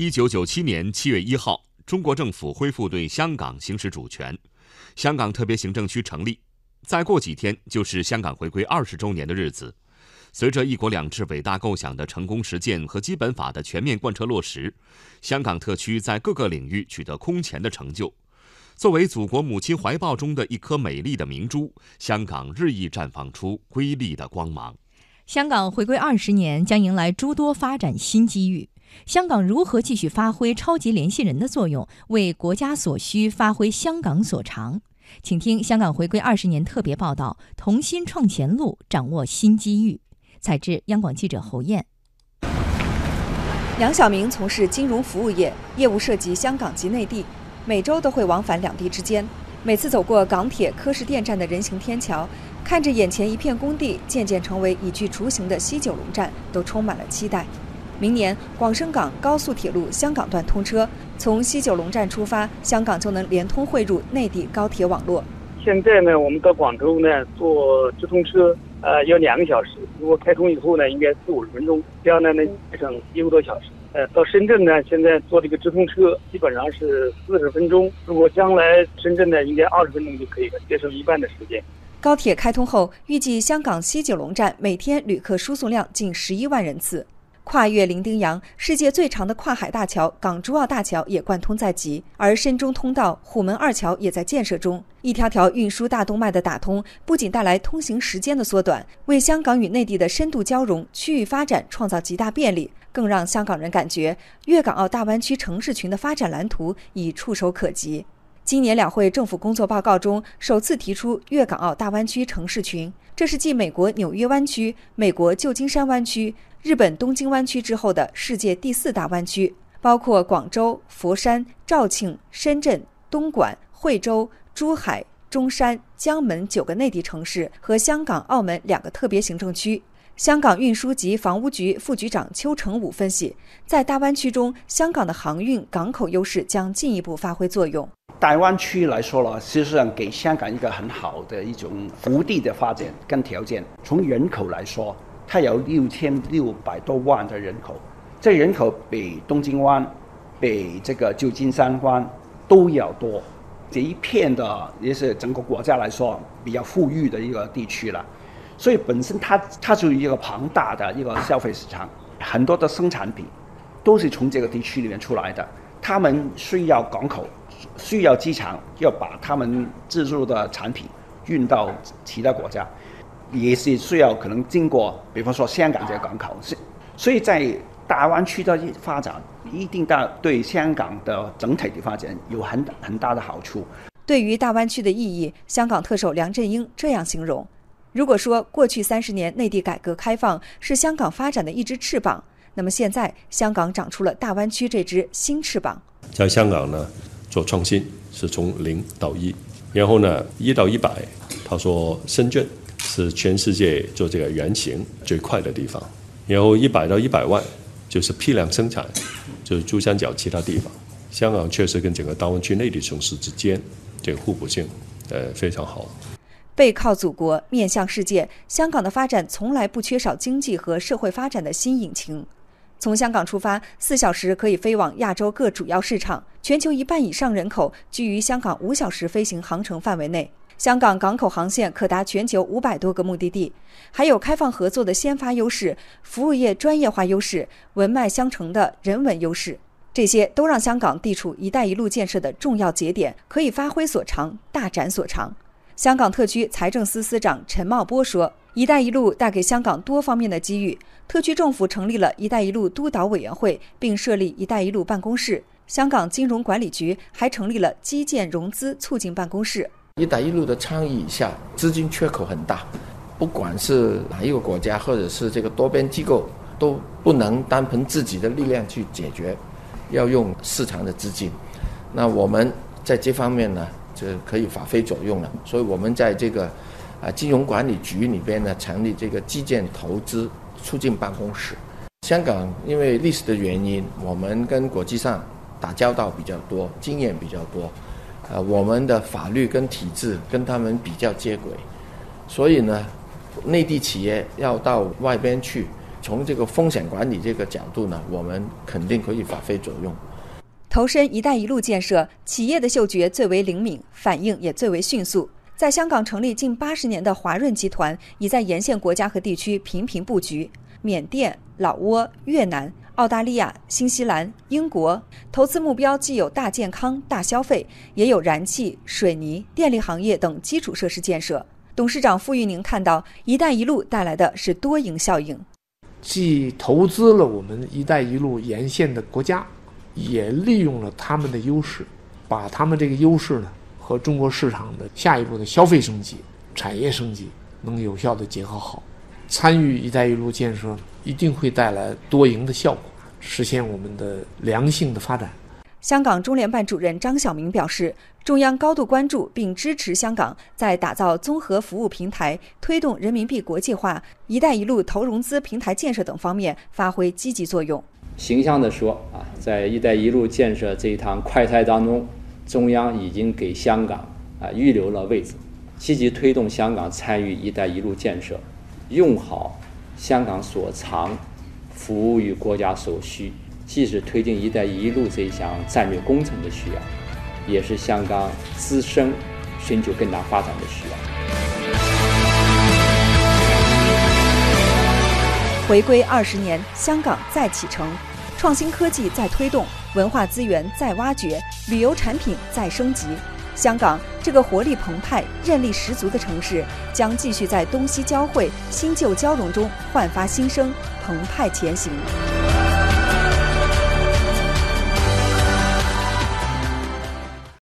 一九九七年七月一号，中国政府恢复对香港行使主权，香港特别行政区成立。再过几天就是香港回归二十周年的日子。随着“一国两制”伟大构想的成功实践和《基本法》的全面贯彻落实，香港特区在各个领域取得空前的成就。作为祖国母亲怀抱中的一颗美丽的明珠，香港日益绽放出瑰丽的光芒。香港回归二十年将迎来诸多发展新机遇。香港如何继续发挥超级联系人的作用，为国家所需发挥香港所长？请听香港回归二十年特别报道：同心创前路，掌握新机遇。采自央广记者侯燕。梁晓明从事金融服务业，业务涉及香港及内地，每周都会往返两地之间。每次走过港铁柯士甸站的人行天桥，看着眼前一片工地渐渐成为已具雏形的西九龙站，都充满了期待。明年广深港高速铁路香港段通车，从西九龙站出发，香港就能连通汇入内地高铁网络。现在呢，我们到广州呢坐直通车，呃，要两个小时。如果开通以后呢，应该四五十分钟，这样呢能节省一个多小时。呃，到深圳呢，现在坐这个直通车基本上是四十分钟。如果将来深圳呢，应该二十分钟就可以了，节省一半的时间。高铁开通后，预计香港西九龙站每天旅客输送量近十一万人次。跨越伶仃洋，世界最长的跨海大桥港珠澳大桥也贯通在即，而深中通道虎门二桥也在建设中。一条条运输大动脉的打通，不仅带来通行时间的缩短，为香港与内地的深度交融、区域发展创造极大便利，更让香港人感觉粤港澳大湾区城市群的发展蓝图已触手可及。今年两会政府工作报告中首次提出粤港澳大湾区城市群，这是继美国纽约湾区、美国旧金山湾区。日本东京湾区之后的世界第四大湾区，包括广州、佛山、肇庆、深圳、东莞、惠州、珠海、中山、江门九个内地城市和香港、澳门两个特别行政区。香港运输及房屋局副局长邱成武分析，在大湾区中，香港的航运港口优势将进一步发挥作用。大湾区来说了，实上给香港一个很好的一种福地的发展跟条件。从人口来说。它有六千六百多万的人口，这人口比东京湾、比这个旧金山湾都要多。这一片的也是整个国家来说比较富裕的一个地区了，所以本身它它就一个庞大的一个消费市场，很多的生产品都是从这个地区里面出来的。他们需要港口，需要机场，要把他们制作的产品运到其他国家。也是需要可能经过，比方说香港这个港口，是所以在大湾区的发展，一定大对香港的整体的发展有很很大的好处。对于大湾区的意义，香港特首梁振英这样形容：如果说过去三十年内地改革开放是香港发展的一只翅膀，那么现在香港长出了大湾区这只新翅膀。在香港呢，做创新是从零到一，然后呢一到一百，他说深圳。是全世界做这个原型最快的地方，然后一百到一百万就是批量生产，就是珠三角其他地方。香港确实跟整个大湾区内地城市之间这个互补性，呃非常好。背靠祖国，面向世界，香港的发展从来不缺少经济和社会发展的新引擎。从香港出发，四小时可以飞往亚洲各主要市场，全球一半以上人口居于香港五小时飞行航程范围内。香港港口航线可达全球五百多个目的地，还有开放合作的先发优势、服务业专业化优势、文脉相承的人文优势，这些都让香港地处“一带一路”建设的重要节点，可以发挥所长，大展所长。香港特区财政司司长陈茂波说：“一带一路带给香港多方面的机遇，特区政府成立了一带一路督导委员会，并设立一带一路办公室。香港金融管理局还成立了基建融资促进办公室。”一带一路的倡议下，资金缺口很大，不管是哪一个国家或者是这个多边机构，都不能单凭自己的力量去解决，要用市场的资金。那我们在这方面呢，就可以发挥作用了。所以我们在这个啊金融管理局里边呢，成立这个基建投资促进办公室。香港因为历史的原因，我们跟国际上打交道比较多，经验比较多。呃，我们的法律跟体制跟他们比较接轨，所以呢，内地企业要到外边去从这个风险管理这个角度呢，我们肯定可以发挥作用。投身“一带一路”建设，企业的嗅觉最为灵敏，反应也最为迅速。在香港成立近八十年的华润集团，已在沿线国家和地区频频布局。缅甸、老挝、越南、澳大利亚、新西兰、英国，投资目标既有大健康、大消费，也有燃气、水泥、电力行业等基础设施建设。董事长傅玉宁看到“一带一路”带来的是多赢效应，既投资了我们“一带一路”沿线的国家，也利用了他们的优势，把他们这个优势呢。和中国市场的下一步的消费升级、产业升级能有效的结合好，参与“一带一路”建设一定会带来多赢的效果，实现我们的良性的发展。香港中联办主任张晓明表示，中央高度关注并支持香港在打造综合服务平台、推动人民币国际化、“一带一路”投融资平台建设等方面发挥积极作用。形象地说啊，在“一带一路”建设这一趟快车当中。中央已经给香港啊预留了位置，积极推动香港参与“一带一路”建设，用好香港所长，服务于国家所需，既是推进“一带一路”这一项战略工程的需要，也是香港自身寻求更大发展的需要。回归二十年，香港再启程，创新科技再推动。文化资源再挖掘，旅游产品再升级，香港这个活力澎湃、韧力十足的城市，将继续在东西交汇、新旧交融中焕发新生、澎湃前行。